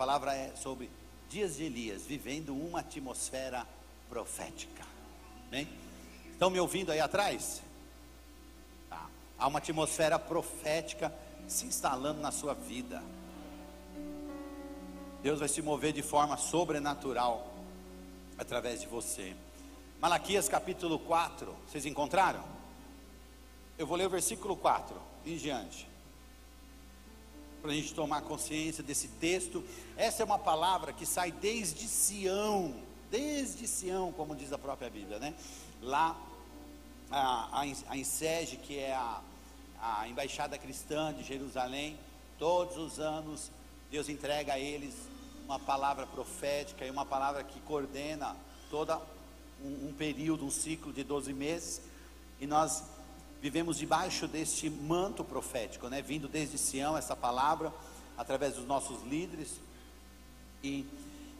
palavra é sobre dias de Elias, vivendo uma atmosfera profética. Amém? Estão me ouvindo aí atrás? Tá. Há uma atmosfera profética se instalando na sua vida. Deus vai se mover de forma sobrenatural através de você. Malaquias capítulo 4, vocês encontraram? Eu vou ler o versículo 4 em diante. Para a gente tomar consciência desse texto. Essa é uma palavra que sai desde Sião, desde Sião, como diz a própria Bíblia, né? Lá, a, a, que é a, a embaixada cristã de Jerusalém, todos os anos Deus entrega a eles uma palavra profética e uma palavra que coordena todo um, um, período, um ciclo de 12 meses, e nós vivemos debaixo deste manto profético, né? vindo desde Sião essa palavra, através dos nossos líderes, e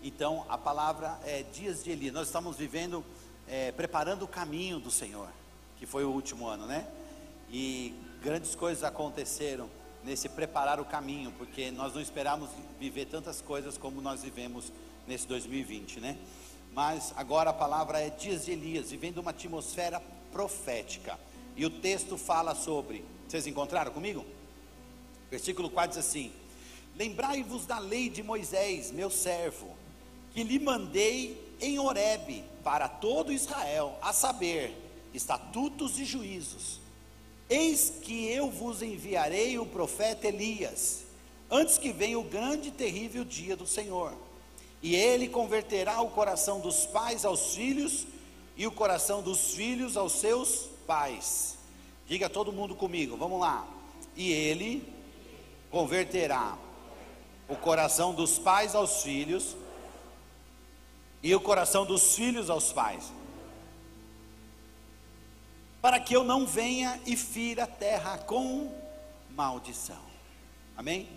então a palavra é dias de Elias, nós estamos vivendo, é, preparando o caminho do Senhor, que foi o último ano, né? E grandes coisas aconteceram nesse preparar o caminho, porque nós não esperamos viver tantas coisas como nós vivemos nesse 2020, né? Mas agora a palavra é dias de Elias, vivendo uma atmosfera profética. E o texto fala sobre, vocês encontraram comigo? Versículo 4 diz assim: Lembrai-vos da lei de Moisés, meu servo, que lhe mandei em Horebe para todo Israel, a saber, estatutos e juízos Eis que eu vos enviarei o profeta Elias, antes que venha o grande e terrível dia do Senhor. E ele converterá o coração dos pais aos filhos e o coração dos filhos aos seus pais. Diga todo mundo comigo, vamos lá. E ele converterá o coração dos pais aos filhos e o coração dos filhos aos pais para que eu não venha e fira a terra com maldição. Amém?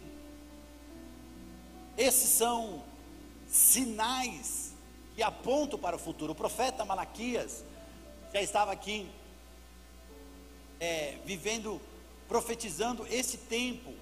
Esses são sinais que apontam para o futuro. O profeta Malaquias já estava aqui é, vivendo, profetizando esse tempo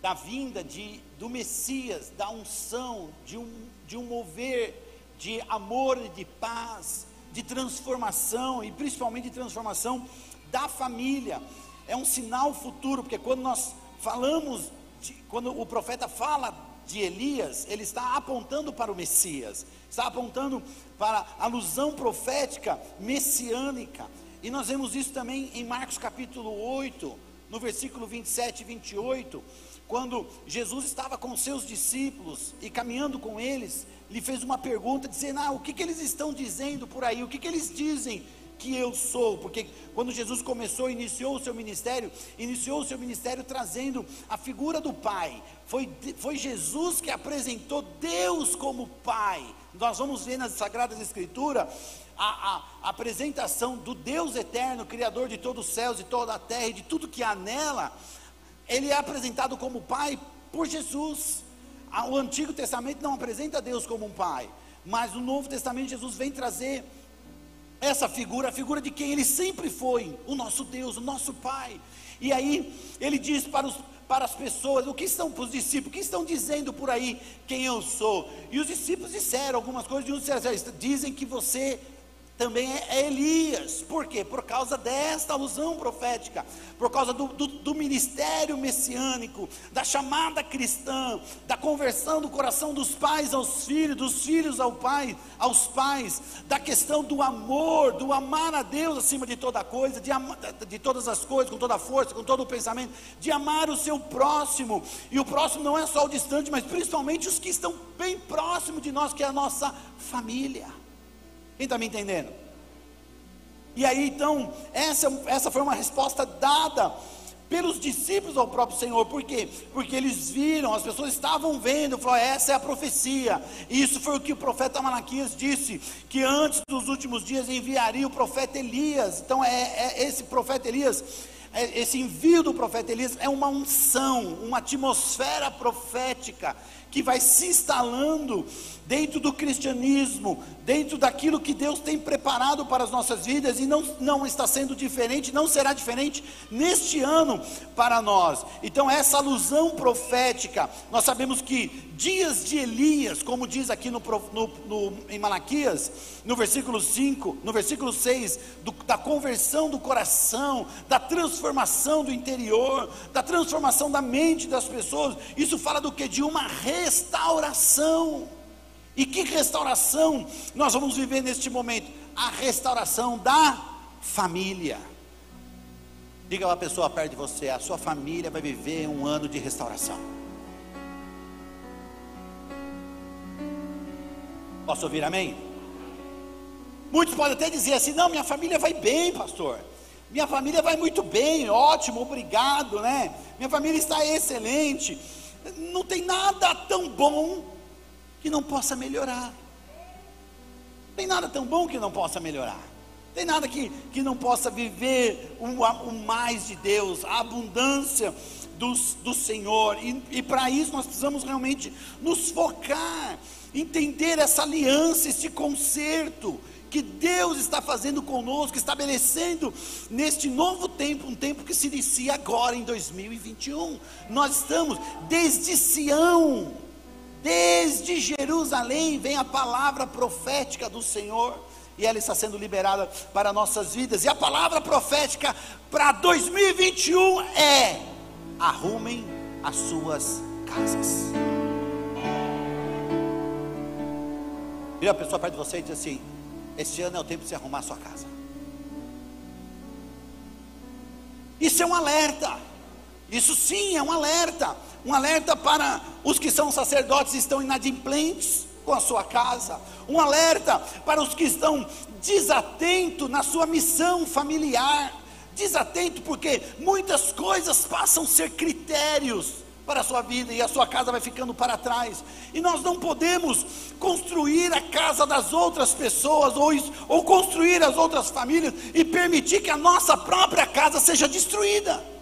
da vinda de, do Messias, da unção, de um, de um mover de amor e de paz, de transformação e principalmente de transformação da família. É um sinal futuro, porque quando nós falamos, de, quando o profeta fala de Elias, ele está apontando para o Messias, está apontando para a alusão profética messiânica. E nós vemos isso também em Marcos capítulo 8, no versículo 27 e 28, quando Jesus estava com seus discípulos e caminhando com eles, lhe fez uma pergunta, dizendo: ah, o que, que eles estão dizendo por aí? O que, que eles dizem que eu sou? Porque quando Jesus começou, iniciou o seu ministério, iniciou o seu ministério trazendo a figura do Pai. Foi, foi Jesus que apresentou Deus como Pai. Nós vamos ver nas Sagradas Escrituras a, a, apresentação do Deus eterno, Criador de todos os céus e toda a terra e de tudo que há nela ele é apresentado como pai por Jesus. O Antigo Testamento não apresenta Deus como um pai, mas o Novo Testamento Jesus vem trazer essa figura, a figura de quem ele sempre foi, o nosso Deus, o nosso Pai. E aí ele diz para, os, para as pessoas, o que estão para os discípulos, o que estão dizendo por aí quem eu sou? E os discípulos disseram algumas coisas, disseram, dizem que você também é Elias, por quê? Por causa desta alusão profética, por causa do, do, do, ministério messiânico, da chamada cristã, da conversão do coração dos pais aos filhos, dos filhos ao pai, aos pais, da questão do amor, do amar a Deus acima de toda coisa, de, de todas as coisas, com toda a força, com todo o pensamento, de amar o seu próximo, e o próximo não é só o distante, mas principalmente os que estão bem próximo de nós, que é a nossa família. Quem está me entendendo? E aí então, essa, essa foi uma resposta dada pelos discípulos ao próprio Senhor, por quê? Porque eles viram, as pessoas estavam vendo, falou, essa é a profecia, isso foi o que o profeta Malaquias disse, que antes dos últimos dias enviaria o profeta Elias, então é, é esse profeta Elias, é, esse envio do profeta Elias é uma unção, uma atmosfera profética que vai se instalando dentro do cristianismo, dentro daquilo que Deus tem preparado para as nossas vidas, e não, não está sendo diferente, não será diferente neste ano para nós. Então, essa alusão profética, nós sabemos que dias de Elias, como diz aqui no, no, no em Malaquias, no versículo 5, no versículo 6, do, da conversão do coração, da transformação do interior, da transformação da mente das pessoas, isso fala do que? De uma restauração. E que restauração nós vamos viver neste momento? A restauração da família. Diga uma pessoa perto de você: a sua família vai viver um ano de restauração. Posso ouvir amém? Muitos podem até dizer assim: não, minha família vai bem, pastor. Minha família vai muito bem, ótimo, obrigado, né? Minha família está excelente. Não tem nada tão bom que não possa melhorar. Tem nada tão bom que não possa melhorar. Tem nada que, que não possa viver o, o mais de Deus, a abundância do, do Senhor. E, e para isso nós precisamos realmente nos focar, entender essa aliança, esse conserto que Deus está fazendo conosco, estabelecendo neste novo tempo, um tempo que se inicia agora em 2021. Nós estamos desde Sião Desde Jerusalém vem a palavra profética do Senhor e ela está sendo liberada para nossas vidas. E a palavra profética para 2021 é: arrumem as suas casas. Vira a pessoa perto de você e diz assim: Este ano é o tempo de você arrumar a sua casa. Isso é um alerta. Isso sim é um alerta um alerta para os que são sacerdotes e estão inadimplentes com a sua casa, um alerta para os que estão desatentos na sua missão familiar, desatento porque muitas coisas passam a ser critérios para a sua vida e a sua casa vai ficando para trás. E nós não podemos construir a casa das outras pessoas ou, ou construir as outras famílias e permitir que a nossa própria casa seja destruída.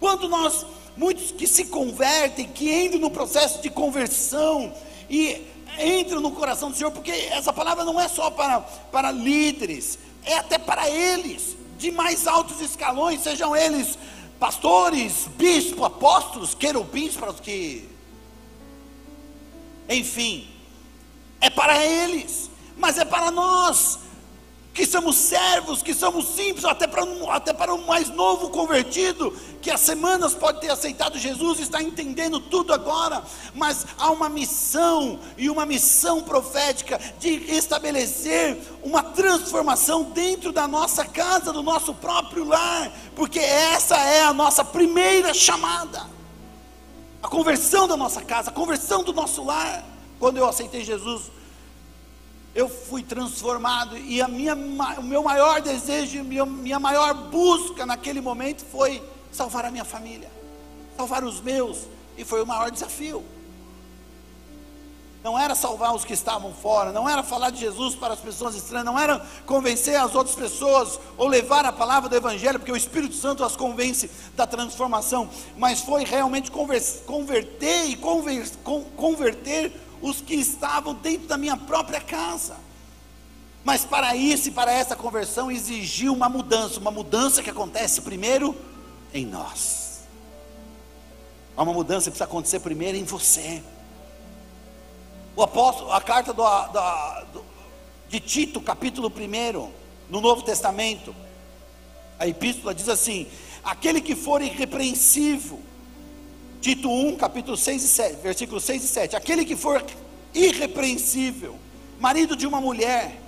Quando nós muitos que se convertem, que entram no processo de conversão e entram no coração do Senhor, porque essa palavra não é só para, para líderes, é até para eles, de mais altos escalões, sejam eles pastores, bispos, apóstolos, querubins, para os que. Enfim, é para eles, mas é para nós, que somos servos, que somos simples, até para, até para o mais novo convertido, que há semanas pode ter aceitado Jesus, está entendendo tudo agora, mas há uma missão, e uma missão profética, de estabelecer uma transformação dentro da nossa casa, do nosso próprio lar, porque essa é a nossa primeira chamada, a conversão da nossa casa, a conversão do nosso lar. Quando eu aceitei Jesus, eu fui transformado e a minha, o meu maior desejo, minha, minha maior busca naquele momento foi salvar a minha família, salvar os meus, e foi o maior desafio. Não era salvar os que estavam fora, não era falar de Jesus para as pessoas estranhas, não era convencer as outras pessoas ou levar a palavra do Evangelho, porque o Espírito Santo as convence da transformação, mas foi realmente converter e converter os que estavam dentro da minha própria casa. Mas para isso e para essa conversão exigiu uma mudança, uma mudança que acontece primeiro em nós. Uma mudança que precisa acontecer primeiro em você. O apóstolo, a carta do, do, de Tito, capítulo 1, no Novo Testamento, a epístola diz assim: aquele que for irrepreensível, Tito 1, capítulo 6 e 7, versículos 6 e 7. Aquele que for irrepreensível, marido de uma mulher,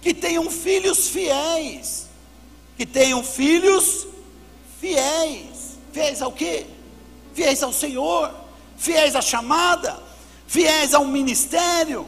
que tenham filhos fiéis, que tenham filhos fiéis. Fiéis ao quê? Fiéis ao Senhor, fiéis à chamada, fiéis ao ministério,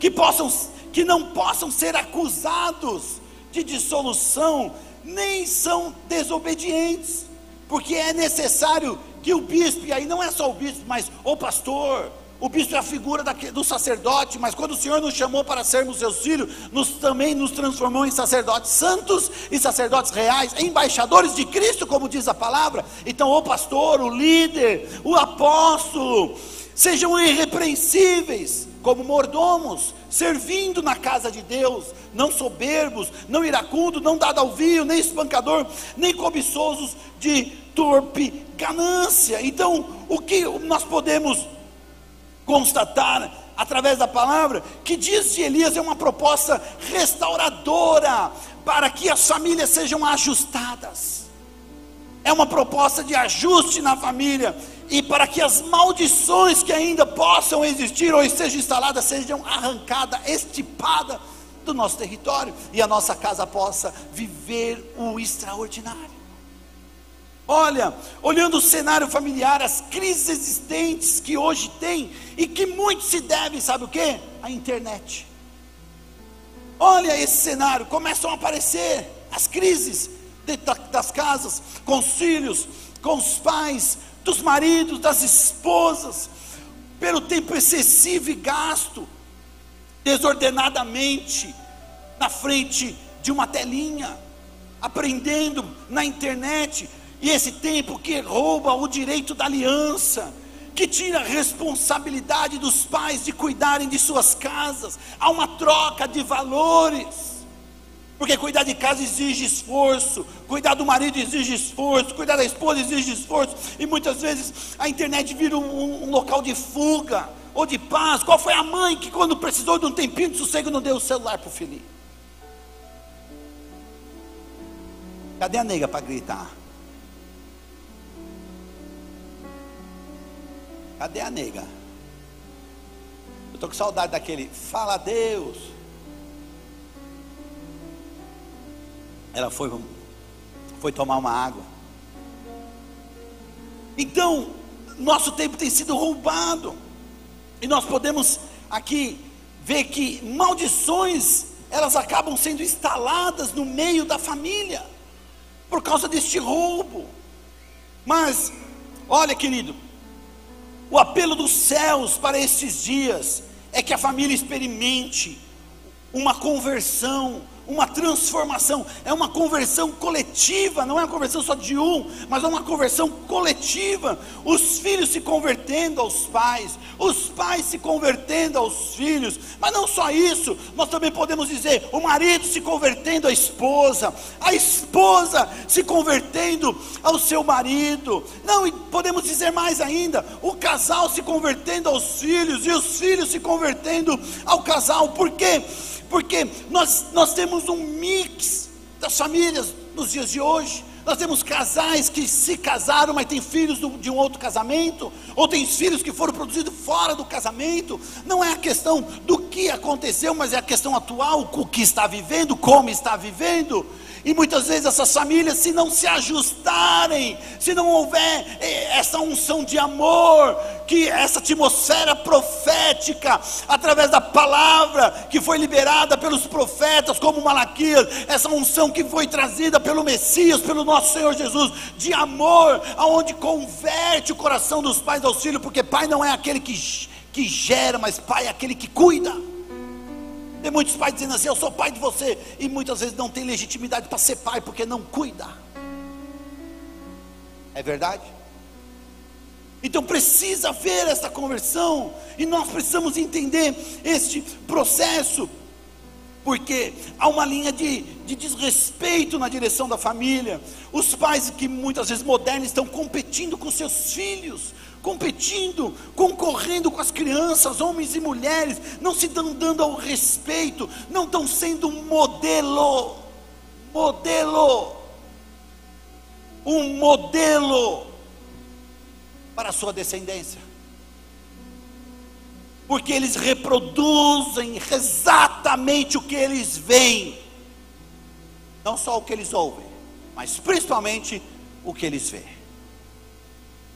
que possam que não possam ser acusados de dissolução, nem são desobedientes, porque é necessário que o bispo, e aí não é só o bispo, mas o pastor, o bispo é a figura do sacerdote, mas quando o Senhor nos chamou para sermos seus filhos, nos, também nos transformou em sacerdotes santos e sacerdotes reais, embaixadores de Cristo, como diz a palavra. Então, o pastor, o líder, o apóstolo, sejam irrepreensíveis, como mordomos, servindo na casa de Deus, não soberbos, não iracundos, não dado ao vinho, nem espancador, nem cobiçosos de torpe ganância. Então, o que nós podemos constatar através da palavra que diz de Elias é uma proposta restauradora para que as famílias sejam ajustadas. Uma proposta de ajuste na família e para que as maldições que ainda possam existir ou estejam instaladas sejam arrancadas, estipadas do nosso território e a nossa casa possa viver o extraordinário. Olha, olhando o cenário familiar, as crises existentes que hoje tem e que muito se deve, sabe o que? A internet. Olha esse cenário, começam a aparecer as crises das casas, com os filhos, com os pais, dos maridos, das esposas, pelo tempo excessivo e gasto, desordenadamente, na frente de uma telinha, aprendendo na internet, e esse tempo que rouba o direito da aliança, que tira a responsabilidade dos pais de cuidarem de suas casas, há uma troca de valores. Porque cuidar de casa exige esforço, cuidar do marido exige esforço, cuidar da esposa exige esforço, e muitas vezes a internet vira um, um local de fuga ou de paz. Qual foi a mãe que, quando precisou de um tempinho de sossego, não deu o celular para o filho? Cadê a nega para gritar? Cadê a nega? Eu estou com saudade daquele, fala Deus. Ela foi, foi tomar uma água. Então, nosso tempo tem sido roubado. E nós podemos aqui ver que maldições, elas acabam sendo instaladas no meio da família, por causa deste roubo. Mas, olha, querido, o apelo dos céus para estes dias é que a família experimente uma conversão, uma transformação, é uma conversão coletiva, não é uma conversão só de um, mas é uma conversão coletiva. Os filhos se convertendo aos pais, os pais se convertendo aos filhos, mas não só isso, nós também podemos dizer o marido se convertendo à esposa, a esposa se convertendo ao seu marido, não, e podemos dizer mais ainda, o casal se convertendo aos filhos e os filhos se convertendo ao casal, por quê? Porque nós, nós temos um mix das famílias nos dias de hoje. Nós temos casais que se casaram, mas têm filhos do, de um outro casamento, ou têm filhos que foram produzidos fora do casamento. Não é a questão do que aconteceu, mas é a questão atual, o que está vivendo, como está vivendo. E muitas vezes essas famílias, se não se ajustarem, se não houver eh, essa unção de amor, que essa atmosfera profética, através da palavra que foi liberada pelos profetas, como Malaquias, essa unção que foi trazida pelo Messias, pelo nosso Senhor Jesus, de amor, aonde converte o coração dos pais ao filho, porque pai não é aquele que, que gera, mas pai é aquele que cuida. Tem muitos pais dizendo assim: Eu sou pai de você, e muitas vezes não tem legitimidade para ser pai porque não cuida. É verdade? Então precisa haver essa conversão, e nós precisamos entender este processo, porque há uma linha de, de desrespeito na direção da família. Os pais que muitas vezes modernos estão competindo com seus filhos, competindo, concorrendo com as crianças, homens e mulheres, não se dão dando ao respeito, não estão sendo um modelo, modelo, um modelo para a sua descendência. Porque eles reproduzem exatamente o que eles veem, não só o que eles ouvem, mas principalmente o que eles veem.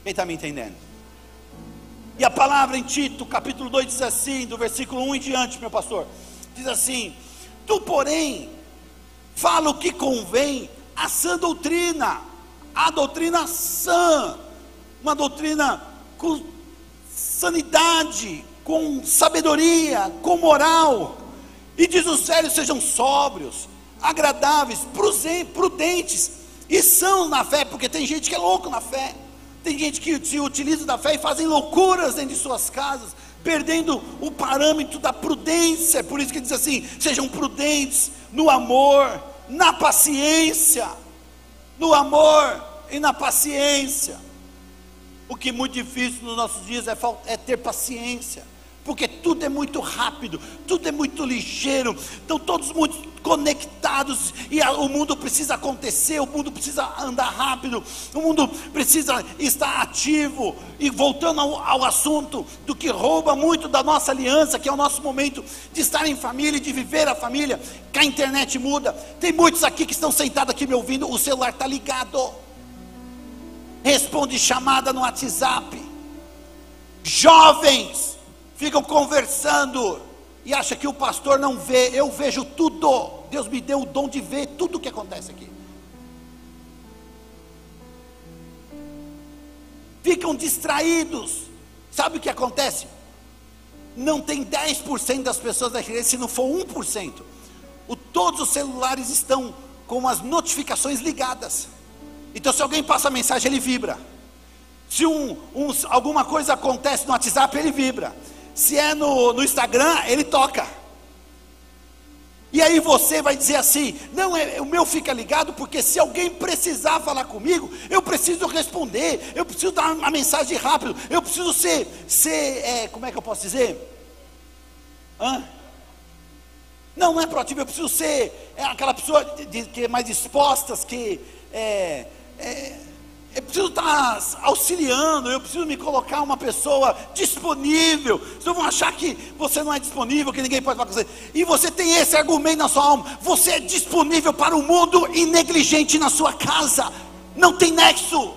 Quem está me entendendo? E a palavra em Tito, capítulo 2, diz assim, do versículo 1 em diante, meu pastor, diz assim: Tu, porém, fala o que convém a sã doutrina, a doutrina sã, uma doutrina com sanidade, com sabedoria, com moral. E diz os velhos: sejam sóbrios, agradáveis, prudentes e são na fé, porque tem gente que é louco na fé. Tem gente que se utiliza da fé e fazem loucuras dentro de suas casas, perdendo o parâmetro da prudência. Por isso que diz assim: sejam prudentes no amor, na paciência, no amor e na paciência. O que é muito difícil nos nossos dias é, é ter paciência porque tudo é muito rápido, tudo é muito ligeiro, estão todos muito conectados e a, o mundo precisa acontecer, o mundo precisa andar rápido, o mundo precisa estar ativo. E voltando ao, ao assunto do que rouba muito da nossa aliança, que é o nosso momento de estar em família e de viver a família, que a internet muda. Tem muitos aqui que estão sentados aqui me ouvindo, o celular está ligado. Responde chamada no WhatsApp. Jovens, ficam conversando e acha que o pastor não vê. Eu vejo tudo. Deus me deu o dom de ver tudo o que acontece aqui. Ficam distraídos. Sabe o que acontece? Não tem 10% das pessoas da igreja, se não for 1%. O, todos os celulares estão com as notificações ligadas. Então, se alguém passa mensagem, ele vibra. Se um, um, alguma coisa acontece no WhatsApp, ele vibra. Se é no, no Instagram, ele toca. E aí você vai dizer assim: não, é, o meu fica ligado, porque se alguém precisar falar comigo, eu preciso responder, eu preciso dar uma mensagem rápido, eu preciso ser, ser é, como é que eu posso dizer? Hã? Não, não é proativo, eu preciso ser é, aquela pessoa de, de, que é mais disposta, que é, é eu preciso estar auxiliando, eu preciso me colocar uma pessoa disponível. Vocês vão achar que você não é disponível, que ninguém pode falar com você. E você tem esse argumento na sua alma. Você é disponível para o mundo e negligente na sua casa. Não tem nexo.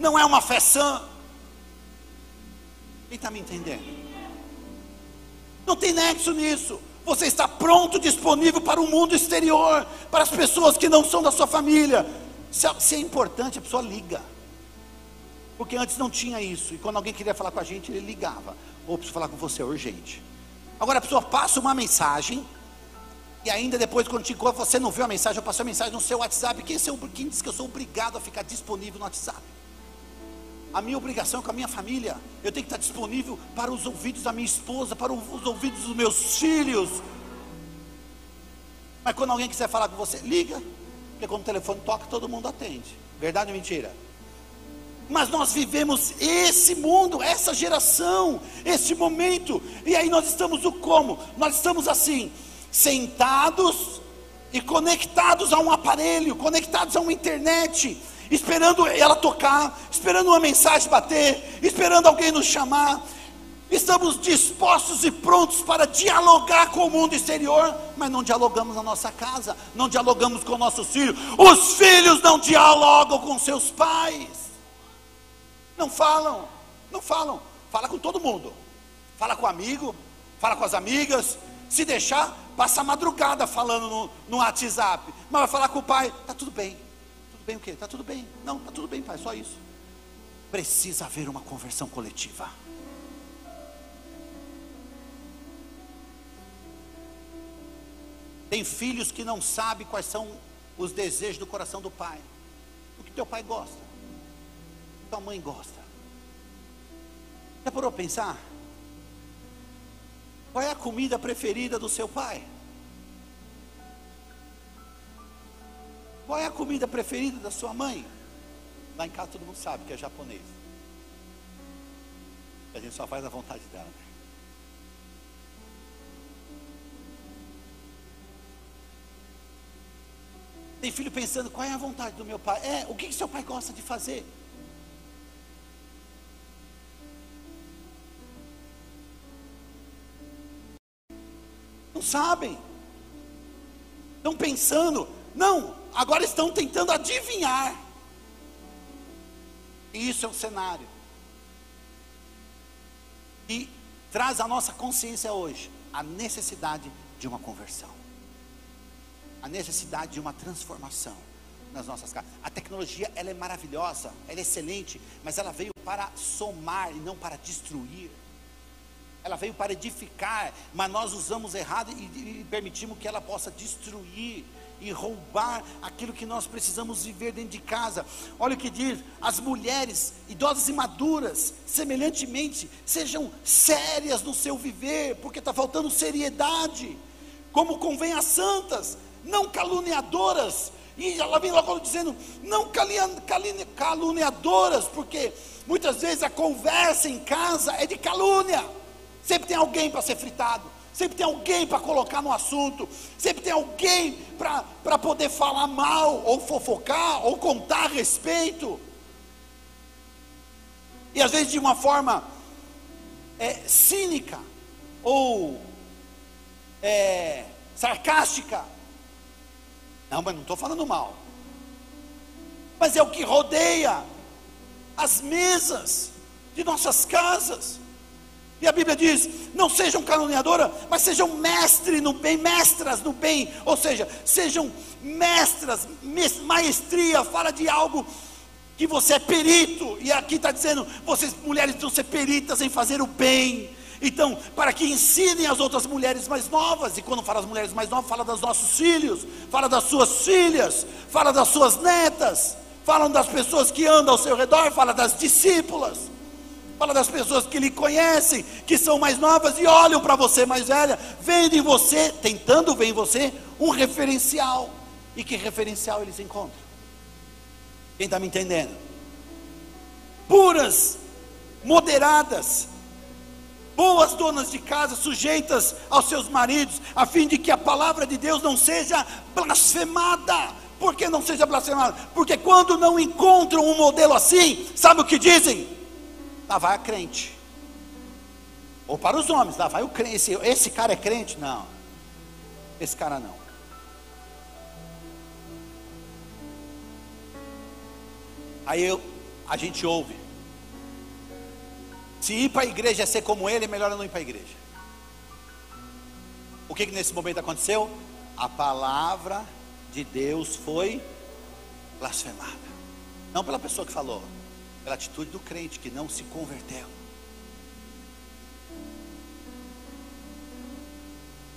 Não é uma fé sã. Quem está me entendendo? Não tem nexo nisso. Você está pronto, disponível para o mundo exterior, para as pessoas que não são da sua família se é, se é importante, a pessoa liga. Porque antes não tinha isso. E quando alguém queria falar com a gente, ele ligava. Ou preciso falar com você, é urgente. Agora a pessoa passa uma mensagem. E ainda depois, quando te encontra, você não viu a mensagem, eu passei a mensagem no seu WhatsApp. Quem, é quem diz que eu sou obrigado a ficar disponível no WhatsApp? A minha obrigação é com a minha família. Eu tenho que estar disponível para os ouvidos da minha esposa, para os ouvidos dos meus filhos. Mas quando alguém quiser falar com você, liga. Porque quando o telefone toca, todo mundo atende. Verdade ou mentira? Mas nós vivemos esse mundo, essa geração, esse momento. E aí nós estamos o como? Nós estamos assim, sentados e conectados a um aparelho, conectados a uma internet, esperando ela tocar, esperando uma mensagem bater, esperando alguém nos chamar, Estamos dispostos e prontos para dialogar com o mundo exterior, mas não dialogamos na nossa casa, não dialogamos com nossos filhos. Os filhos não dialogam com seus pais. Não falam, não falam. Fala com todo mundo. Fala com o amigo, fala com as amigas. Se deixar, passa a madrugada falando no, no WhatsApp. Mas vai falar com o pai, tá tudo bem. Tudo bem o quê? Tá tudo bem. Não, tá tudo bem, pai, só isso. Precisa haver uma conversão coletiva. Tem filhos que não sabem quais são os desejos do coração do pai. O que teu pai gosta, o que tua mãe gosta. Já parou a pensar? Qual é a comida preferida do seu pai? Qual é a comida preferida da sua mãe? Lá em casa todo mundo sabe que é japonês. A gente só faz a vontade dela. Tem filho pensando, qual é a vontade do meu pai? É, o que, que seu pai gosta de fazer? Não sabem. Estão pensando, não, agora estão tentando adivinhar. E isso é o cenário. E traz à nossa consciência hoje a necessidade de uma conversão a necessidade de uma transformação. nas nossas casas. A tecnologia ela é maravilhosa, ela é excelente, mas ela veio para somar e não para destruir. Ela veio para edificar, mas nós usamos errado e, e permitimos que ela possa destruir e roubar aquilo que nós precisamos viver dentro de casa. Olha o que diz: as mulheres idosas e maduras, semelhantemente, sejam sérias no seu viver, porque está faltando seriedade, como convém às santas, não caluniadoras. E ela vem logo dizendo, não caluniadoras, porque muitas vezes a conversa em casa é de calúnia. Sempre tem alguém para ser fritado sempre tem alguém para colocar no assunto, sempre tem alguém para poder falar mal, ou fofocar, ou contar a respeito. E às vezes de uma forma é, cínica, ou é, sarcástica. Não, mas não estou falando mal. Mas é o que rodeia as mesas de nossas casas. E a Bíblia diz: não sejam caluniadoras, mas sejam mestres no bem, mestras no bem, ou seja, sejam mestras, maestria, fala de algo que você é perito, e aqui está dizendo: vocês mulheres precisam ser peritas em fazer o bem. Então, para que ensinem as outras mulheres mais novas, e quando fala das mulheres mais novas, fala dos nossos filhos, fala das suas filhas, fala das suas netas, falam das pessoas que andam ao seu redor, fala das discípulas. Fala das pessoas que lhe conhecem, que são mais novas e olham para você mais velha, vendo em você, tentando ver em você um referencial. E que referencial eles encontram? Quem está me entendendo? Puras, moderadas, boas donas de casa, sujeitas aos seus maridos, a fim de que a palavra de Deus não seja blasfemada. Por que não seja blasfemada? Porque quando não encontram um modelo assim, sabe o que dizem? lá vai a crente. Ou para os homens, lá vai o crente. Esse, esse cara é crente? Não. Esse cara não. Aí eu, a gente ouve. Se ir para a igreja é ser como ele, é melhor não ir para a igreja. O que, que nesse momento aconteceu? A palavra de Deus foi blasfemada. Não pela pessoa que falou, pela atitude do crente que não se converteu.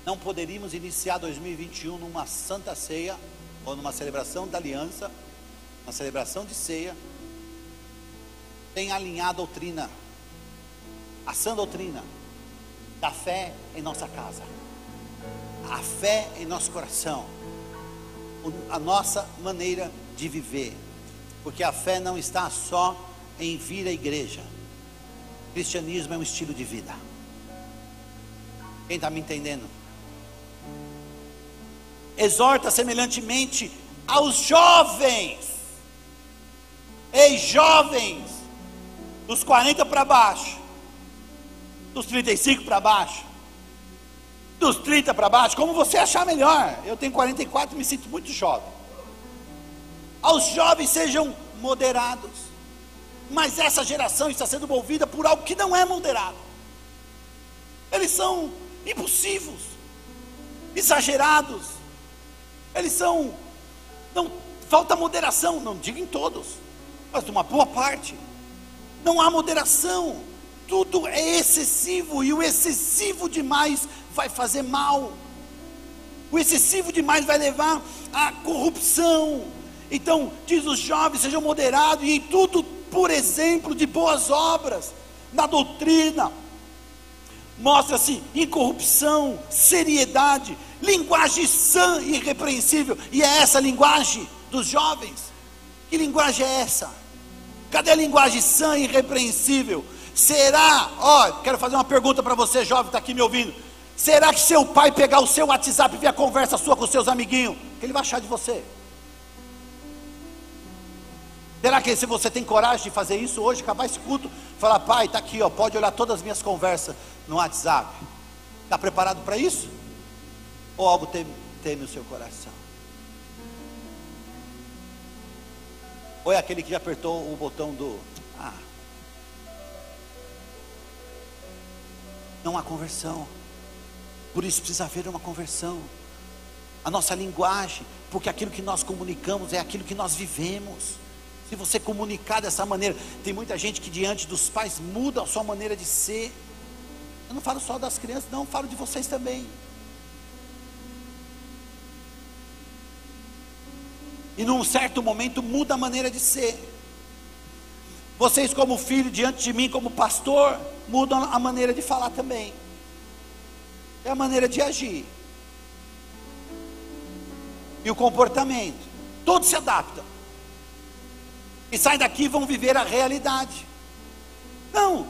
Não poderíamos iniciar 2021 numa santa ceia ou numa celebração da aliança, uma celebração de ceia, sem alinhar a doutrina, a sã doutrina da fé em nossa casa, a fé em nosso coração, a nossa maneira de viver, porque a fé não está só em vir à igreja. Cristianismo é um estilo de vida. Quem está me entendendo? Exorta semelhantemente aos jovens. Ei, jovens, dos 40 para baixo, dos 35 para baixo, dos 30 para baixo, como você achar melhor. Eu tenho 44 e me sinto muito jovem. Aos jovens sejam moderados mas essa geração está sendo movida por algo que não é moderado. Eles são impulsivos, exagerados. Eles são não falta moderação, não digo em todos, mas de uma boa parte. Não há moderação. Tudo é excessivo e o excessivo demais vai fazer mal. O excessivo demais vai levar à corrupção. Então, diz os jovens, sejam moderados e em tudo por exemplo de boas obras, na doutrina, mostra-se incorrupção, seriedade, linguagem sã e irrepreensível, e é essa a linguagem dos jovens. Que linguagem é essa? Cadê a linguagem sã e irrepreensível? Será, ó, quero fazer uma pergunta para você, jovem, está aqui me ouvindo. Será que seu pai pegar o seu WhatsApp e ver a conversa sua com seus amiguinhos, o que ele vai achar de você? Será que se você tem coragem de fazer isso hoje, acabar esse culto, falar, pai, está aqui, ó, pode olhar todas as minhas conversas no WhatsApp. Está preparado para isso? Ou algo teme, teme o seu coração? Ou é aquele que já apertou o botão do. Não há conversão. Por isso precisa haver uma conversão. a nossa linguagem, porque aquilo que nós comunicamos é aquilo que nós vivemos. Se você comunicar dessa maneira, tem muita gente que diante dos pais muda a sua maneira de ser. Eu não falo só das crianças, não, falo de vocês também. E num certo momento muda a maneira de ser. Vocês, como filho, diante de mim, como pastor, mudam a maneira de falar também. É a maneira de agir. E o comportamento. Todos se adaptam. E saem daqui e vão viver a realidade. Não.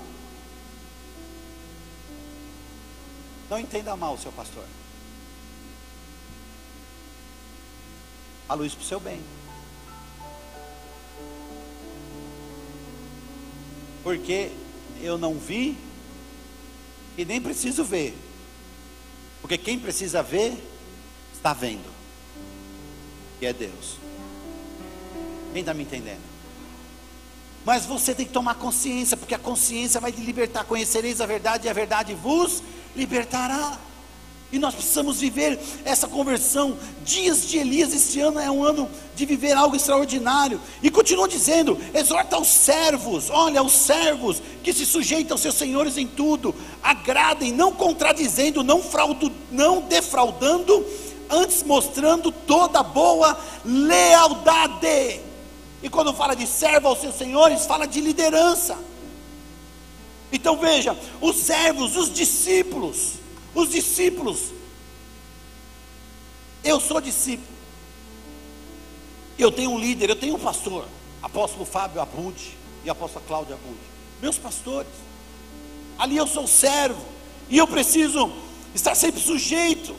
Não entenda mal, seu pastor. Falo isso para o seu bem. Porque eu não vi e nem preciso ver. Porque quem precisa ver, está vendo. E é Deus. Quem está me entendendo? Mas você tem que tomar consciência, porque a consciência vai te libertar. Conhecereis a verdade e a verdade vos libertará. E nós precisamos viver essa conversão. Dias de Elias, este ano é um ano de viver algo extraordinário. E continua dizendo: exorta os servos, olha, os servos que se sujeitam aos seus senhores em tudo, agradem, não contradizendo, não, fraudo, não defraudando, antes mostrando toda boa lealdade. E quando fala de servo aos seus senhores, fala de liderança. Então veja, os servos, os discípulos, os discípulos. Eu sou discípulo. Eu tenho um líder, eu tenho um pastor, apóstolo Fábio Abud e apóstola Cláudia Abud. Meus pastores. Ali eu sou servo. E eu preciso estar sempre sujeito,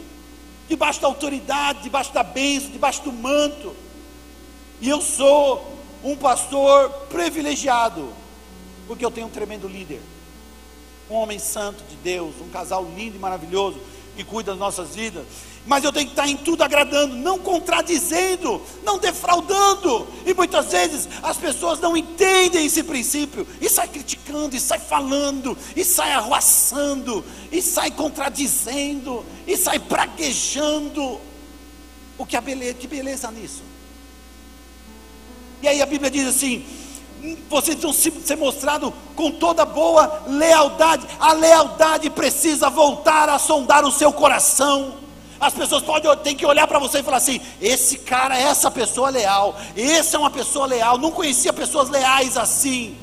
debaixo da autoridade, debaixo da bênção, debaixo do manto. E eu sou um pastor privilegiado, porque eu tenho um tremendo líder um homem santo de Deus, um casal lindo e maravilhoso que cuida das nossas vidas. Mas eu tenho que estar em tudo agradando, não contradizendo, não defraudando. E muitas vezes as pessoas não entendem esse princípio e sai criticando, e sai falando, e sai arruaçando, e sai contradizendo, e sai praguejando. O que, a beleza, que beleza nisso? E aí a Bíblia diz assim: vocês vão ser mostrados com toda boa lealdade. A lealdade precisa voltar a sondar o seu coração. As pessoas podem ter que olhar para você e falar assim: esse cara, essa pessoa é leal, esse é uma pessoa leal. Não conhecia pessoas leais assim.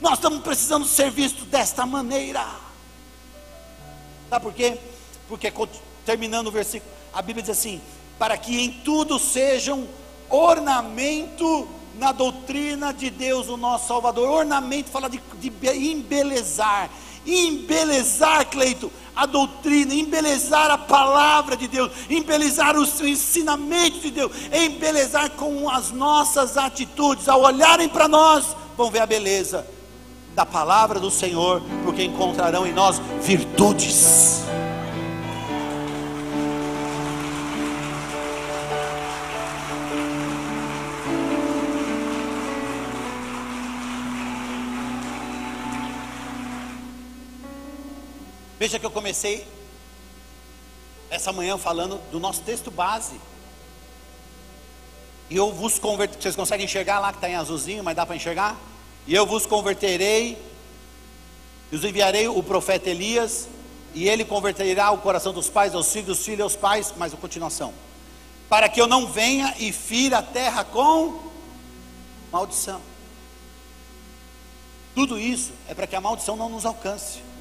Nós estamos precisando ser vistos desta maneira. Sabe por quê? Porque terminando o versículo, a Bíblia diz assim: para que em tudo sejam ornamento na doutrina de Deus, o nosso Salvador. Ornamento fala de, de embelezar, embelezar, Cleito, a doutrina, embelezar a palavra de Deus, embelezar os ensinamentos de Deus, embelezar com as nossas atitudes. Ao olharem para nós, vão ver a beleza da palavra do Senhor, porque encontrarão em nós virtudes. Veja que eu comecei essa manhã falando do nosso texto base. E eu vos converterei. Vocês conseguem enxergar lá que está em azulzinho, mas dá para enxergar? E eu vos converterei, e os enviarei o profeta Elias, e ele converterá o coração dos pais aos filhos, dos filhos aos pais, mas a continuação. Para que eu não venha e fira a terra com maldição. Tudo isso é para que a maldição não nos alcance.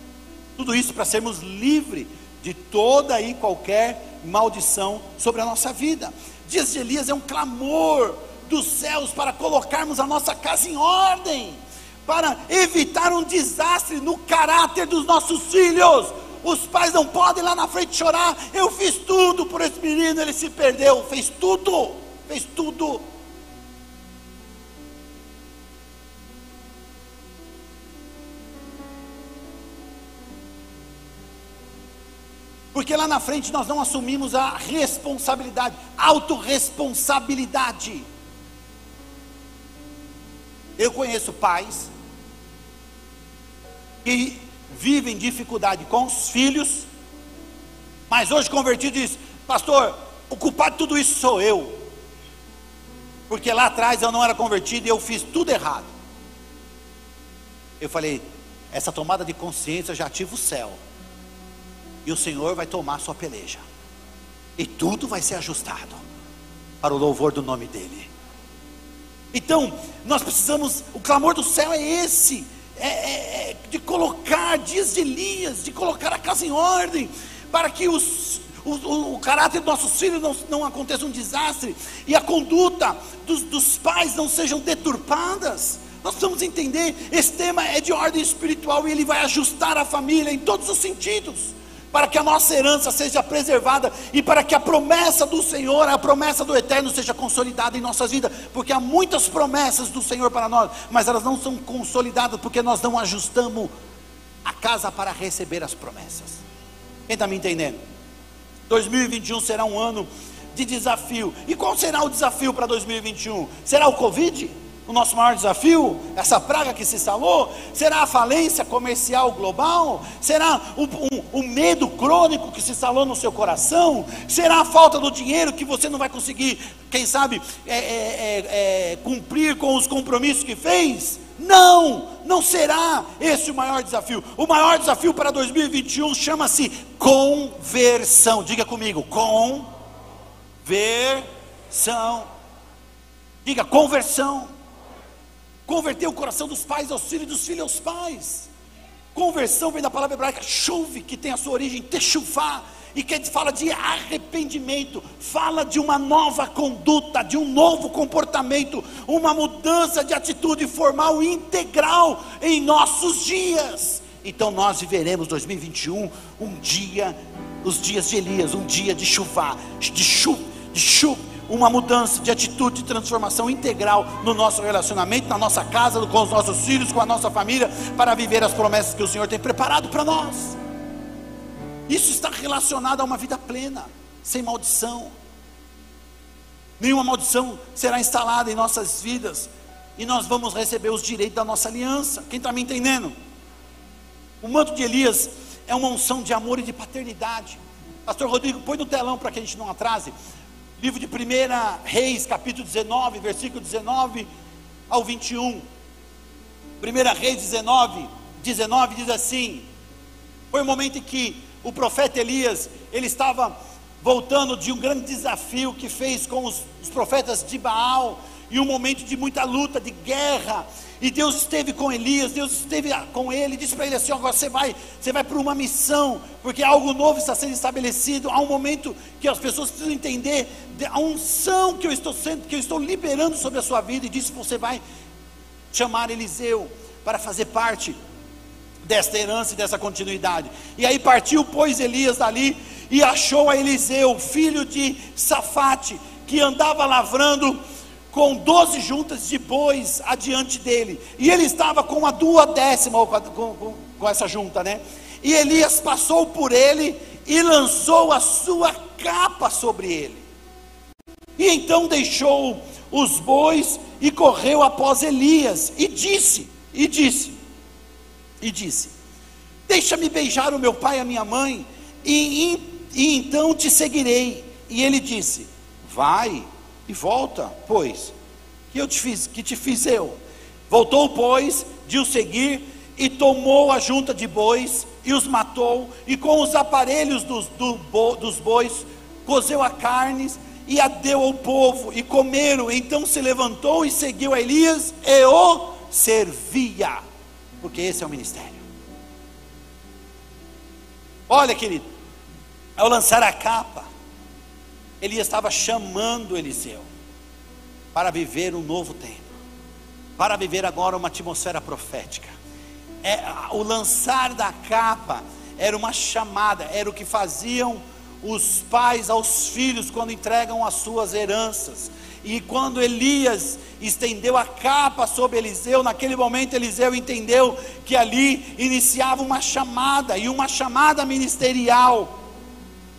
Tudo isso para sermos livres de toda e qualquer maldição sobre a nossa vida. Dias de Elias é um clamor dos céus para colocarmos a nossa casa em ordem, para evitar um desastre no caráter dos nossos filhos. Os pais não podem lá na frente chorar. Eu fiz tudo por esse menino, ele se perdeu. Fez tudo, fez tudo. Porque lá na frente nós não assumimos a responsabilidade, autorresponsabilidade. Eu conheço pais que vivem dificuldade com os filhos, mas hoje convertido diz: pastor, o culpado de tudo isso sou eu. Porque lá atrás eu não era convertido e eu fiz tudo errado. Eu falei, essa tomada de consciência já ativa o céu. E o Senhor vai tomar sua peleja. E tudo vai ser ajustado para o louvor do nome dEle. Então, nós precisamos, o clamor do céu é esse: é, é, é de colocar dias de Elias, de colocar a casa em ordem, para que os, o, o, o, caráter dos nossos filhos não, não aconteça um desastre e a conduta dos, dos pais não sejam deturpadas. Nós precisamos entender, esse tema é de ordem espiritual e ele vai ajustar a família em todos os sentidos para que a nossa herança seja preservada e para que a promessa do Senhor, a promessa do eterno seja consolidada em nossas vidas, porque há muitas promessas do Senhor para nós, mas elas não são consolidadas porque nós não ajustamos a casa para receber as promessas. Quem está me entendendo? 2021 será um ano de desafio. E qual será o desafio para 2021? Será o Covid? O nosso maior desafio, essa praga que se instalou? Será a falência comercial global? Será o, o medo crônico que se instalou no seu coração? Será a falta do dinheiro que você não vai conseguir, quem sabe, é, é, é, é cumprir com os compromissos que fez? Não, não será esse o maior desafio. O maior desafio para 2021 chama-se conversão. Diga comigo, conversão. Diga conversão. Converter o coração dos pais aos filhos, dos filhos aos pais. Conversão vem da palavra hebraica chuve, que tem a sua origem techufá, e que fala de arrependimento, fala de uma nova conduta, de um novo comportamento, uma mudança de atitude formal integral em nossos dias. Então nós viveremos 2021 um dia, os dias de Elias, um dia de chuva, de chuva, de chuva uma mudança de atitude, de transformação integral no nosso relacionamento, na nossa casa, com os nossos filhos, com a nossa família, para viver as promessas que o Senhor tem preparado para nós. Isso está relacionado a uma vida plena, sem maldição. Nenhuma maldição será instalada em nossas vidas, e nós vamos receber os direitos da nossa aliança. Quem está me entendendo? O manto de Elias é uma unção de amor e de paternidade. Pastor Rodrigo, põe no telão para que a gente não atrase. Livro de 1 Reis, capítulo 19, versículo 19 ao 21. 1 Reis 19, 19 diz assim: Foi o um momento em que o profeta Elias, ele estava voltando de um grande desafio que fez com os, os profetas de Baal, e um momento de muita luta, de guerra, e Deus esteve com Elias, Deus esteve com ele, disse para ele assim: agora você vai, você vai para uma missão, porque algo novo está sendo estabelecido. Há um momento que as pessoas precisam entender a unção que eu estou sendo, que eu estou liberando sobre a sua vida, e disse: você vai chamar Eliseu para fazer parte desta herança e dessa continuidade. E aí partiu, pois, Elias dali e achou a Eliseu, filho de Safate, que andava lavrando com doze juntas de bois adiante dele, e ele estava com a duodécima, com, com, com essa junta, né? E Elias passou por ele e lançou a sua capa sobre ele. E então deixou os bois e correu após Elias e disse, e disse, e disse: Deixa-me beijar o meu pai e a minha mãe, e, e, e então te seguirei. E ele disse: Vai e volta, pois, que eu te fiz, que te fiz eu. Voltou, pois, de o seguir e tomou a junta de bois e os matou, e com os aparelhos dos, do, dos bois cozeu a carne e a deu ao povo, e comeram. Então se levantou e seguiu a Elias e o servia, porque esse é o ministério. Olha, querido, ao lançar a capa, Elias estava chamando Eliseu para viver um novo tempo, para viver agora uma atmosfera profética. É, o lançar da capa era uma chamada, era o que faziam os pais aos filhos quando entregam as suas heranças. E quando Elias estendeu a capa sobre Eliseu, naquele momento Eliseu entendeu que ali iniciava uma chamada e uma chamada ministerial.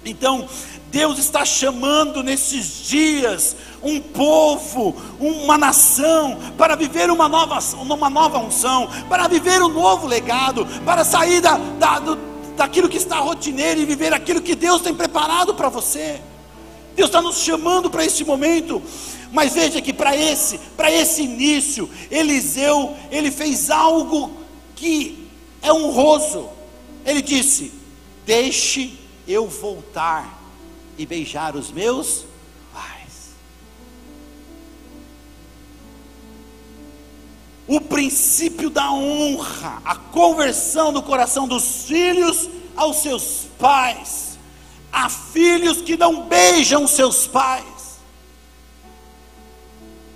Então, Deus está chamando nesses dias um povo, uma nação, para viver uma nova, uma nova unção, para viver um novo legado, para sair da, da, do, daquilo que está rotineiro e viver aquilo que Deus tem preparado para você. Deus está nos chamando para esse momento. Mas veja que para esse, para esse início, Eliseu, ele fez algo que é honroso. Ele disse: Deixe eu voltar e beijar os meus pais. O princípio da honra, a conversão do coração dos filhos aos seus pais. Há filhos que não beijam seus pais.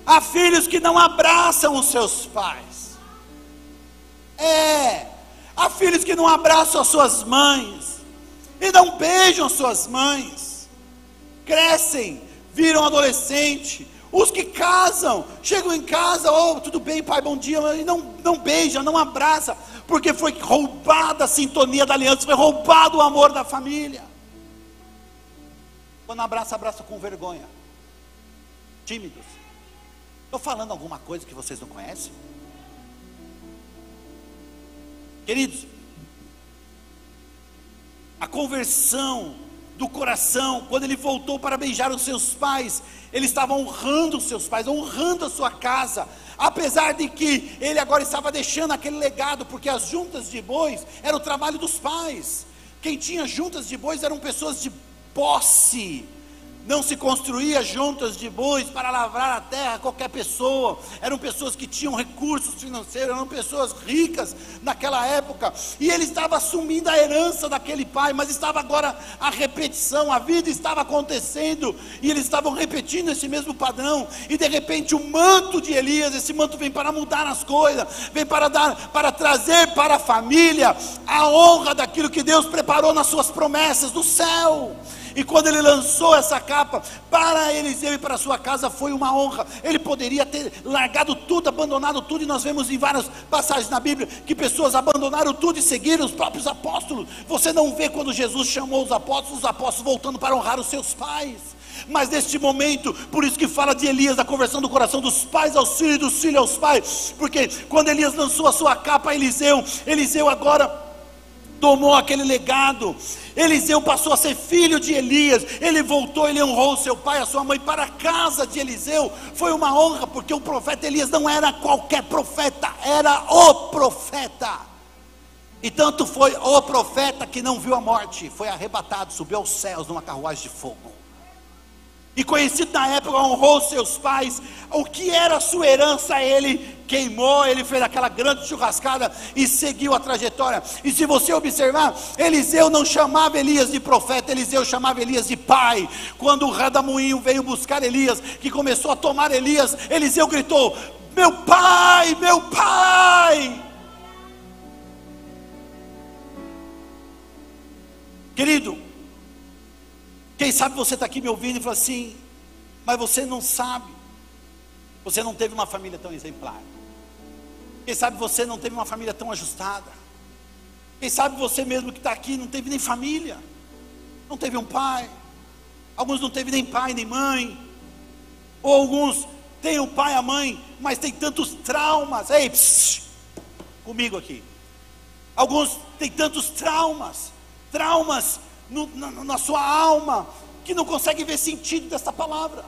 Há filhos que não abraçam os seus pais. É. Há filhos que não abraçam as suas mães. E não beijam suas mães. Crescem, viram adolescente. Os que casam, chegam em casa, oh, tudo bem, pai, bom dia, e não, não beija, não abraça, porque foi roubada a sintonia da aliança, foi roubado o amor da família. Quando abraça, abraça com vergonha, tímidos. Estou falando alguma coisa que vocês não conhecem? Queridos, a conversão do coração, quando ele voltou para beijar os seus pais, ele estava honrando os seus pais, honrando a sua casa, apesar de que ele agora estava deixando aquele legado, porque as juntas de bois era o trabalho dos pais. Quem tinha juntas de bois eram pessoas de posse, não se construía juntas de bois para lavrar a terra qualquer pessoa. Eram pessoas que tinham recursos financeiros, eram pessoas ricas naquela época. E ele estava assumindo a herança daquele pai, mas estava agora a repetição, a vida estava acontecendo e eles estavam repetindo esse mesmo padrão. E de repente o manto de Elias, esse manto vem para mudar as coisas, vem para dar, para trazer para a família a honra daquilo que Deus preparou nas suas promessas do céu. E quando ele lançou essa capa para Eliseu e para sua casa, foi uma honra. Ele poderia ter largado tudo, abandonado tudo, e nós vemos em várias passagens na Bíblia que pessoas abandonaram tudo e seguiram os próprios apóstolos. Você não vê quando Jesus chamou os apóstolos, os apóstolos voltando para honrar os seus pais. Mas neste momento, por isso que fala de Elias, da conversão do coração dos pais aos filhos, dos filhos aos pais, porque quando Elias lançou a sua capa a Eliseu, Eliseu agora tomou aquele legado. Eliseu passou a ser filho de Elias. Ele voltou, ele honrou seu pai, a sua mãe para a casa de Eliseu. Foi uma honra, porque o profeta Elias não era qualquer profeta, era o profeta. E tanto foi o profeta que não viu a morte, foi arrebatado, subiu aos céus numa carruagem de fogo e conhecido na época, honrou seus pais. O que era sua herança, ele queimou, ele fez aquela grande churrascada e seguiu a trajetória. E se você observar, Eliseu não chamava Elias de profeta, Eliseu chamava Elias de pai. Quando o redamoinho veio buscar Elias, que começou a tomar Elias, Eliseu gritou: Meu pai, meu pai. Querido, quem sabe você está aqui me ouvindo e fala assim, mas você não sabe, você não teve uma família tão exemplar. Quem sabe você não teve uma família tão ajustada. Quem sabe você mesmo que está aqui não teve nem família, não teve um pai. Alguns não teve nem pai nem mãe. Ou alguns têm o pai e a mãe, mas tem tantos traumas. Ei, psiu, comigo aqui. Alguns têm tantos traumas, traumas no, na, na sua alma, que não consegue ver sentido dessa palavra,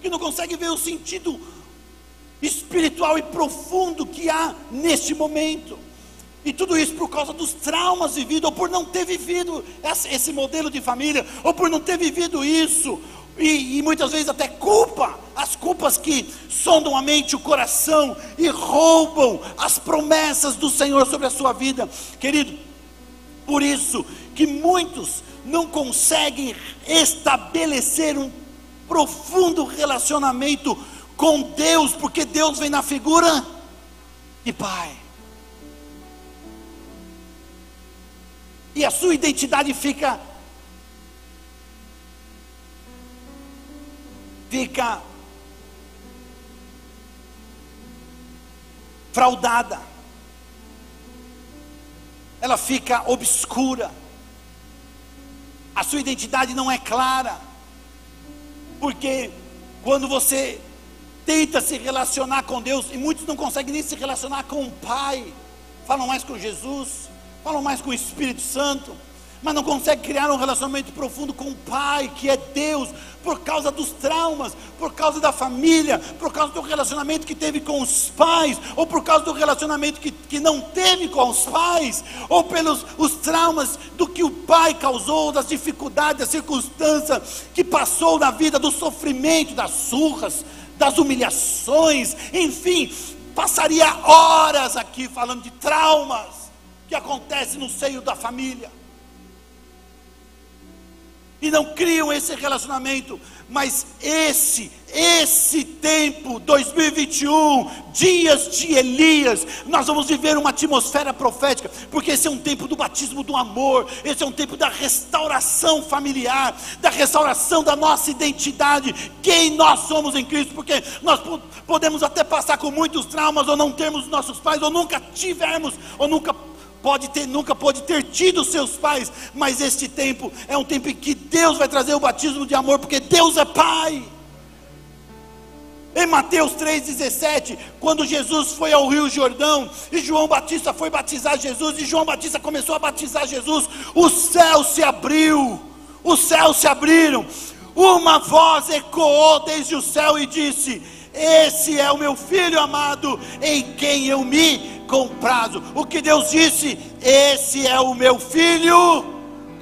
que não consegue ver o sentido espiritual e profundo que há neste momento. E tudo isso por causa dos traumas vividos, ou por não ter vivido esse modelo de família, ou por não ter vivido isso, e, e, muitas vezes até culpa, as culpas que sondam a mente, o coração e roubam as promessas do Senhor sobre a sua vida, querido. Por isso que muitos não conseguem estabelecer um profundo relacionamento com Deus, porque Deus vem na figura de Pai. E a sua identidade fica fica fraudada. Ela fica obscura a sua identidade não é clara, porque quando você tenta se relacionar com Deus, e muitos não conseguem nem se relacionar com o Pai, falam mais com Jesus, falam mais com o Espírito Santo, mas não consegue criar um relacionamento profundo com o Pai, que é Deus, por causa dos traumas, por causa da família, por causa do relacionamento que teve com os pais, ou por causa do relacionamento que, que não teve com os pais, ou pelos os traumas do que o pai causou, das dificuldades, das circunstâncias que passou na vida, do sofrimento, das surras, das humilhações, enfim, passaria horas aqui falando de traumas que acontecem no seio da família e não criam esse relacionamento. Mas esse, esse tempo, 2021, dias de Elias, nós vamos viver uma atmosfera profética, porque esse é um tempo do batismo do amor, esse é um tempo da restauração familiar, da restauração da nossa identidade, quem nós somos em Cristo, porque nós podemos até passar com muitos traumas, ou não termos nossos pais, ou nunca tivermos, ou nunca pode ter, nunca pode ter tido seus pais, mas este tempo é um tempo em que Deus vai trazer o batismo de amor, porque Deus é Pai. Em Mateus 3,17, quando Jesus foi ao Rio Jordão e João Batista foi batizar Jesus, e João Batista começou a batizar Jesus, o céu se abriu, os céus se abriram, uma voz ecoou desde o céu e disse: Esse é o meu filho amado, em quem eu me com prazo. O que Deus disse: Esse é o meu filho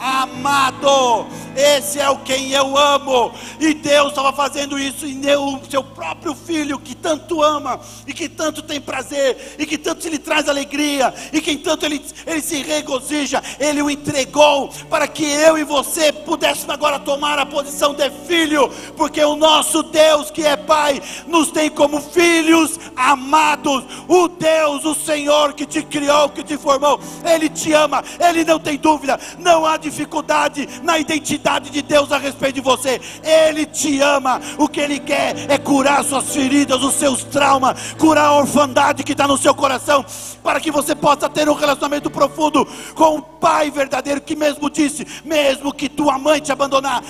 amado, esse é o quem eu amo. E Deus estava fazendo isso e deu o seu próprio filho que tanto ama e que tanto tem prazer e que tanto lhe traz alegria e que tanto ele, ele se regozija, ele o entregou para que eu e você pudéssemos agora tomar a posição de filho, porque o nosso Deus que é Pai nos tem como filhos amados. O Deus, o Senhor que te criou, que te formou, ele te ama, ele não tem dúvida, não há de dificuldade na identidade de Deus a respeito de você. Ele te ama. O que Ele quer é curar suas feridas, os seus traumas, curar a orfandade que está no seu coração, para que você possa ter um relacionamento profundo com o Pai verdadeiro, que mesmo disse: mesmo que tua mãe te abandonar,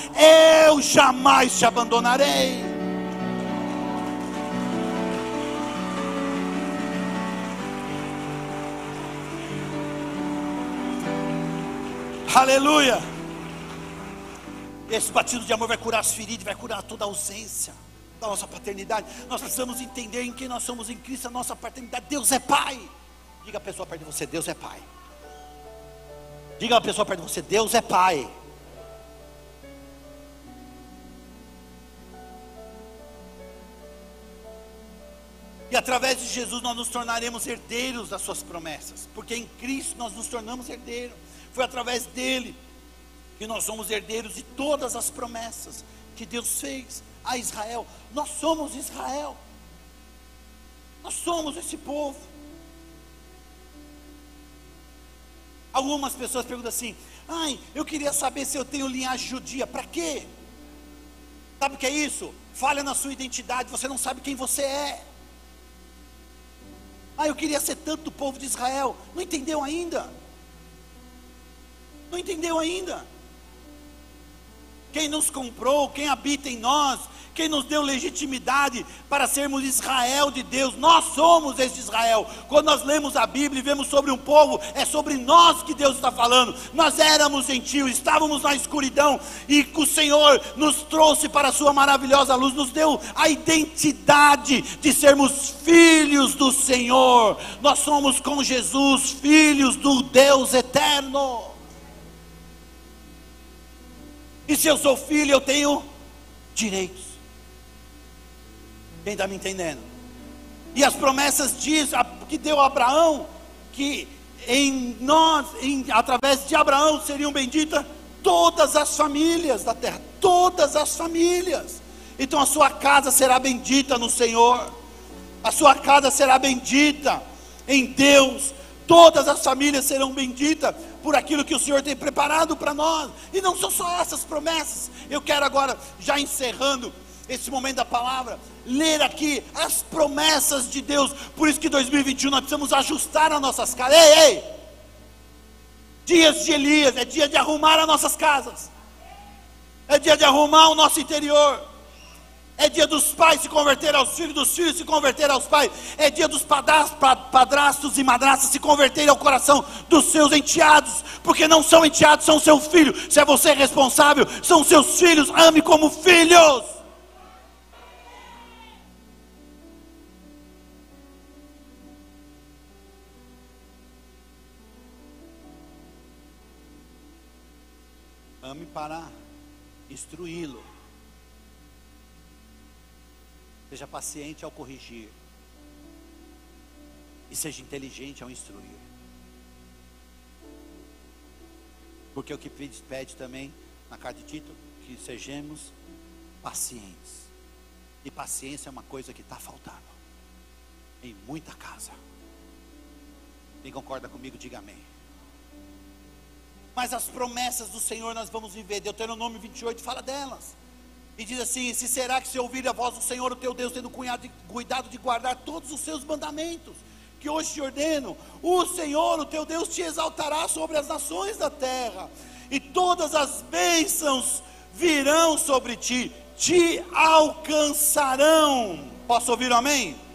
eu jamais te abandonarei. Aleluia. Esse batismo de amor vai curar as feridas, vai curar toda a ausência da nossa paternidade. Nós precisamos entender em quem nós somos em Cristo, a nossa paternidade. Deus é Pai. Diga a pessoa perto de você: Deus é Pai. Diga a pessoa perto de você: Deus é Pai. E através de Jesus nós nos tornaremos herdeiros das suas promessas, porque em Cristo nós nos tornamos herdeiros. Foi através dele que nós somos herdeiros de todas as promessas que Deus fez a Israel. Nós somos Israel. Nós somos esse povo. Algumas pessoas perguntam assim: ai, eu queria saber se eu tenho linhagem judia. Para quê? Sabe o que é isso? Falha na sua identidade, você não sabe quem você é. Ah, eu queria ser tanto do povo de Israel. Não entendeu ainda? Não entendeu ainda? Quem nos comprou, quem habita em nós, quem nos deu legitimidade para sermos Israel de Deus, nós somos esse Israel. Quando nós lemos a Bíblia e vemos sobre um povo, é sobre nós que Deus está falando. Nós éramos gentios, estávamos na escuridão e o Senhor nos trouxe para a Sua maravilhosa luz, nos deu a identidade de sermos filhos do Senhor. Nós somos com Jesus filhos do Deus eterno. E se eu sou filho, eu tenho direitos. Quem está me entendendo? E as promessas diz, que deu a Abraão, que em nós, em, através de Abraão, seriam benditas todas as famílias da terra, todas as famílias. Então a sua casa será bendita no Senhor, a sua casa será bendita em Deus, todas as famílias serão benditas por aquilo que o Senhor tem preparado para nós. E não são só essas promessas. Eu quero agora, já encerrando esse momento da palavra, ler aqui as promessas de Deus. Por isso que 2021 nós precisamos ajustar as nossas casas. Ei, ei! Dias de Elias, é dia de arrumar as nossas casas. É dia de arrumar o nosso interior. É dia dos pais se converter aos filhos, dos filhos se converter aos pais. É dia dos padrastos e madrastas se converterem ao coração dos seus enteados. Porque não são enteados, são seu filho. Se é você responsável, são seus filhos. Ame como filhos. Ame para instruí-lo Seja paciente ao corrigir. E seja inteligente ao instruir. Porque o que pede, pede também na carta de Tito, que sejamos pacientes. E paciência é uma coisa que está faltando em muita casa. Quem concorda comigo, diga amém. Mas as promessas do Senhor nós vamos viver. Deuteronômio 28 fala delas. E diz assim: Se será que se ouvir a voz do Senhor, o teu Deus, tendo cuidado de guardar todos os seus mandamentos, que hoje te ordeno, o Senhor, o teu Deus, te exaltará sobre as nações da terra, e todas as bênçãos virão sobre ti, te alcançarão. Posso ouvir um amém?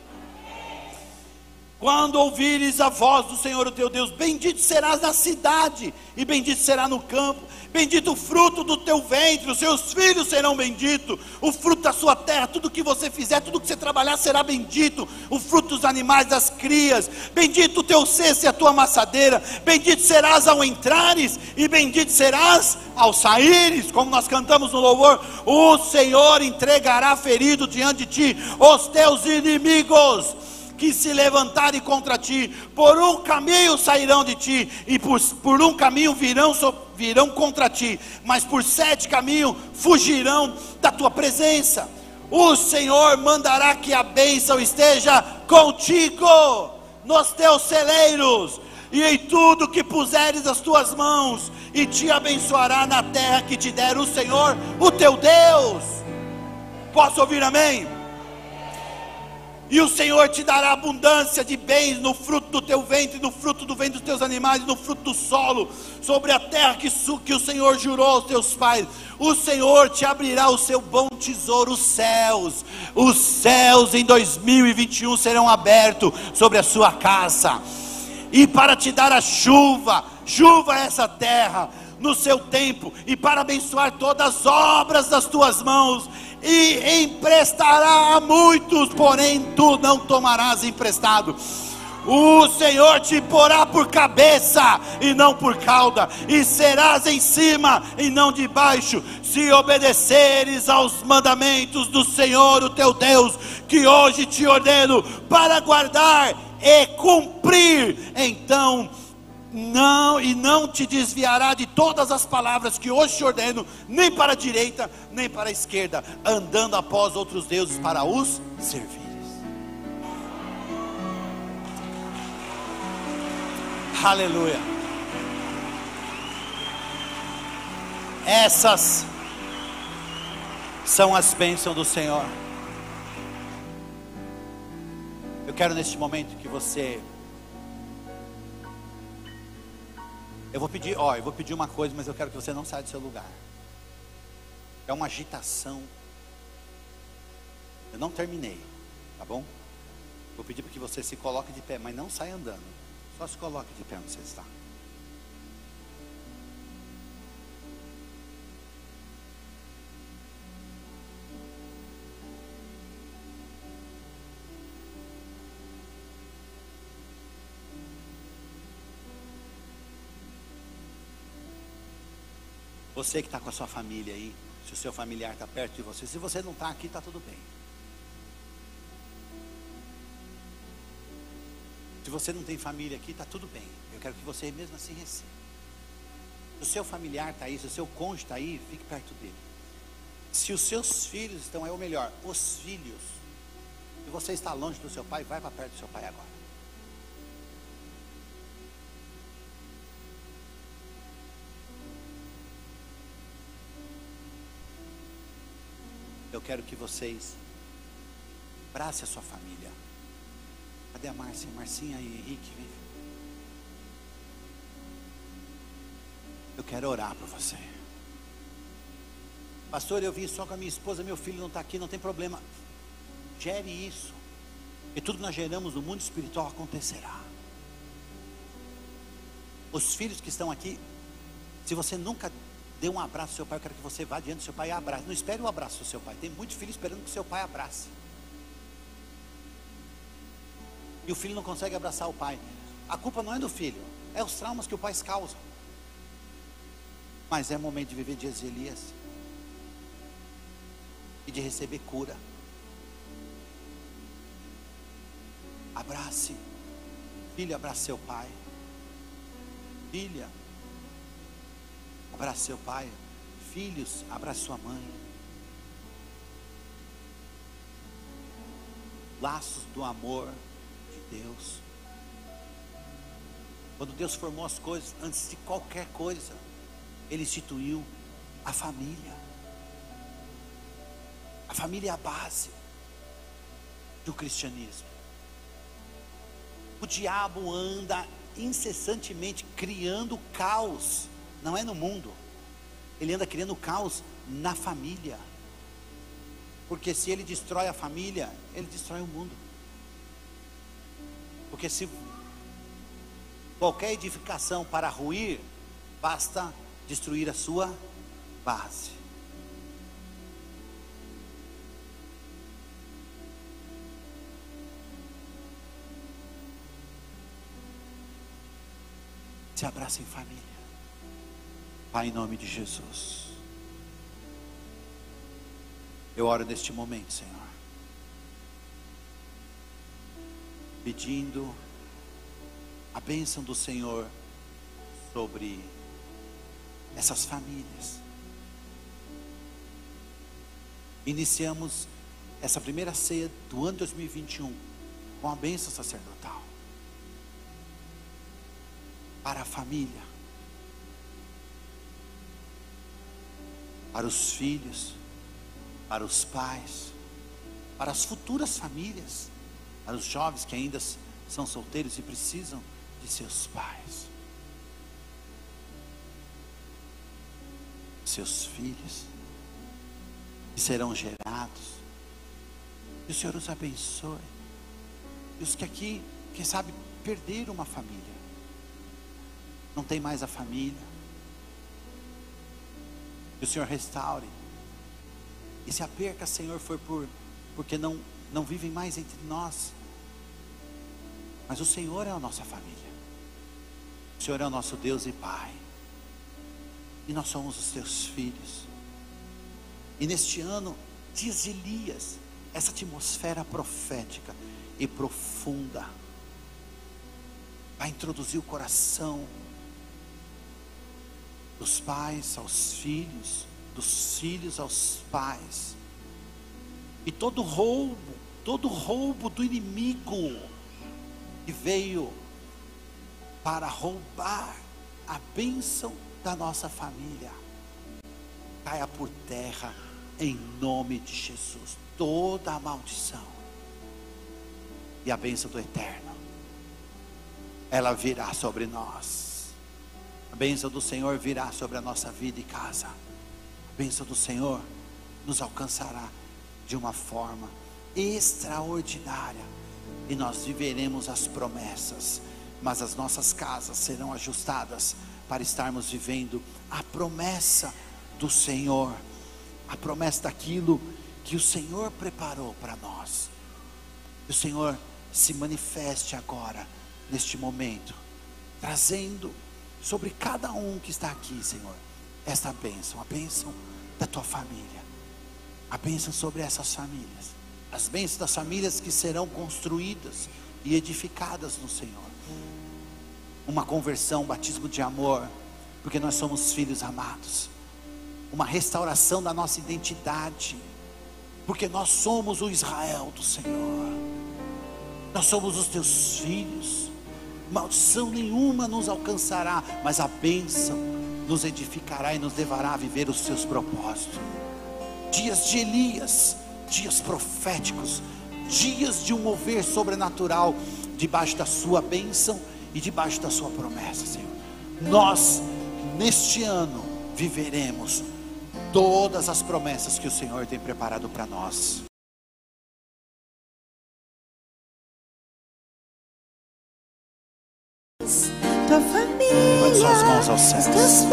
Quando ouvires a voz do Senhor, o teu Deus, bendito serás na cidade, e bendito será no campo. Bendito o fruto do teu ventre, os seus filhos serão benditos, o fruto da sua terra, tudo que você fizer, tudo que você trabalhar será bendito, o fruto dos animais, das crias, bendito o teu cesto e a tua amassadeira, bendito serás ao entrares, e bendito serás ao saíres, como nós cantamos no louvor, o Senhor entregará ferido diante de ti os teus inimigos que se levantarem contra ti, por um caminho sairão de ti, e por, por um caminho virão, virão contra ti, mas por sete caminhos fugirão da tua presença. O Senhor mandará que a bênção esteja contigo nos teus celeiros e em tudo que puseres as tuas mãos, e te abençoará na terra que te der o Senhor, o teu Deus. Posso ouvir amém? E o Senhor te dará abundância de bens no fruto do teu ventre, no fruto do ventre dos teus animais, no fruto do solo, sobre a terra que, que o Senhor jurou aos teus pais. O Senhor te abrirá o seu bom tesouro, os céus. Os céus em 2021 serão abertos sobre a sua casa. E para te dar a chuva, chuva a essa terra no seu tempo, e para abençoar todas as obras das tuas mãos e emprestará a muitos, porém tu não tomarás emprestado. O Senhor te porá por cabeça e não por cauda, e serás em cima e não debaixo, se obedeceres aos mandamentos do Senhor, o teu Deus, que hoje te ordeno para guardar e cumprir. Então, não e não te desviará de todas as palavras que hoje te ordeno, nem para a direita, nem para a esquerda, andando após outros deuses para os servir. Aleluia. Essas são as bênçãos do Senhor. Eu quero neste momento que você Eu vou pedir, ó, eu vou pedir uma coisa, mas eu quero que você não saia do seu lugar. É uma agitação. Eu não terminei, tá bom? Vou pedir para que você se coloque de pé, mas não saia andando. Só se coloque de pé onde você está. Você que está com a sua família aí, se o seu familiar está perto de você, se você não está aqui, está tudo bem. Se você não tem família aqui, está tudo bem. Eu quero que você mesmo assim receba. Se o seu familiar está aí, se o seu cônjuge está aí, fique perto dele. Se os seus filhos estão aí, ou melhor, os filhos, se você está longe do seu pai, vai para perto do seu pai agora. Quero que vocês abracem a sua família. Cadê a Márcia? Marcinha e Henrique, vem. Eu quero orar por você. Pastor, eu vim só com a minha esposa, meu filho não está aqui, não tem problema. Gere isso. E tudo que nós geramos no mundo espiritual acontecerá. Os filhos que estão aqui, se você nunca deu um abraço ao seu pai, eu quero que você vá diante do seu pai e abrace. Não espere o abraço do seu pai. Tem muitos filhos esperando que o seu pai abrace. E o filho não consegue abraçar o pai. A culpa não é do filho, é os traumas que o pai causa. Mas é momento de viver dias de Elias e de receber cura. Abrace, filho, abrace seu pai. Filha, abrace seu pai. Filhos, abrace sua mãe. Laços do amor de Deus. Quando Deus formou as coisas, antes de qualquer coisa, Ele instituiu a família. A família é a base do cristianismo. O diabo anda incessantemente criando caos, não é no mundo, ele anda criando caos na família. Porque se ele destrói a família, ele destrói o mundo. Porque se qualquer edificação para ruir, basta destruir a sua base. Se abraça em família. Pai, em nome de Jesus. Eu oro neste momento, Senhor. Pedindo a bênção do Senhor sobre essas famílias. Iniciamos essa primeira ceia do ano 2021 com a bênção sacerdotal para a família, para os filhos, para os pais, para as futuras famílias, para os jovens que ainda são solteiros e precisam de seus pais, seus filhos, que serão gerados. Que o Senhor os abençoe. E os que aqui, quem sabe, perderam uma família não tem mais a família. Que o Senhor restaure. E se a perca, Senhor, for por porque não não vivem mais entre nós. Mas o Senhor é a nossa família. O Senhor é o nosso Deus e Pai. E nós somos os teus filhos. E neste ano, diz Elias, essa atmosfera profética e profunda vai introduzir o coração dos pais aos filhos, dos filhos aos pais. E todo roubo, todo roubo do inimigo que veio para roubar a bênção da nossa família, caia por terra em nome de Jesus. Toda a maldição e a bênção do eterno, ela virá sobre nós a bênção do Senhor virá sobre a nossa vida e casa. A bênção do Senhor nos alcançará de uma forma extraordinária. E nós viveremos as promessas, mas as nossas casas serão ajustadas para estarmos vivendo a promessa do Senhor, a promessa daquilo que o Senhor preparou para nós. Que o Senhor se manifeste agora, neste momento, trazendo sobre cada um que está aqui, Senhor, esta bênção, a bênção da tua família, a bênção sobre essas famílias, as bênçãos das famílias que serão construídas e edificadas no Senhor. Uma conversão, um batismo de amor, porque nós somos filhos amados. Uma restauração da nossa identidade, porque nós somos o Israel do Senhor. Nós somos os teus filhos maldição nenhuma nos alcançará, mas a bênção nos edificará e nos levará a viver os seus propósitos. Dias de Elias, dias proféticos, dias de um mover sobrenatural debaixo da sua bênção e debaixo da sua promessa, Senhor. Nós, neste ano, viveremos todas as promessas que o Senhor tem preparado para nós. Tua família,